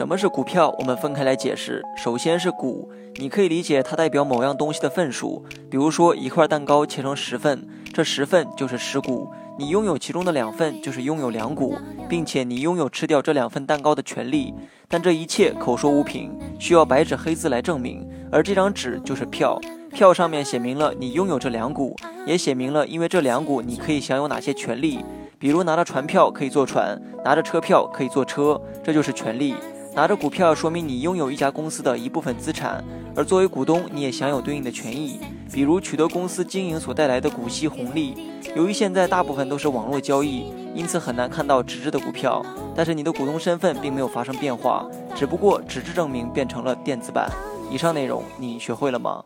什么是股票？我们分开来解释。首先是股，你可以理解它代表某样东西的份数，比如说一块蛋糕切成十份，这十份就是十股，你拥有其中的两份就是拥有两股，并且你拥有吃掉这两份蛋糕的权利。但这一切口说无凭，需要白纸黑字来证明，而这张纸就是票，票上面写明了你拥有这两股，也写明了因为这两股你可以享有哪些权利，比如拿着船票可以坐船，拿着车票可以坐车，这就是权利。拿着股票说明你拥有一家公司的一部分资产，而作为股东，你也享有对应的权益，比如取得公司经营所带来的股息红利。由于现在大部分都是网络交易，因此很难看到纸质的股票，但是你的股东身份并没有发生变化，只不过纸质证明变成了电子版。以上内容你学会了吗？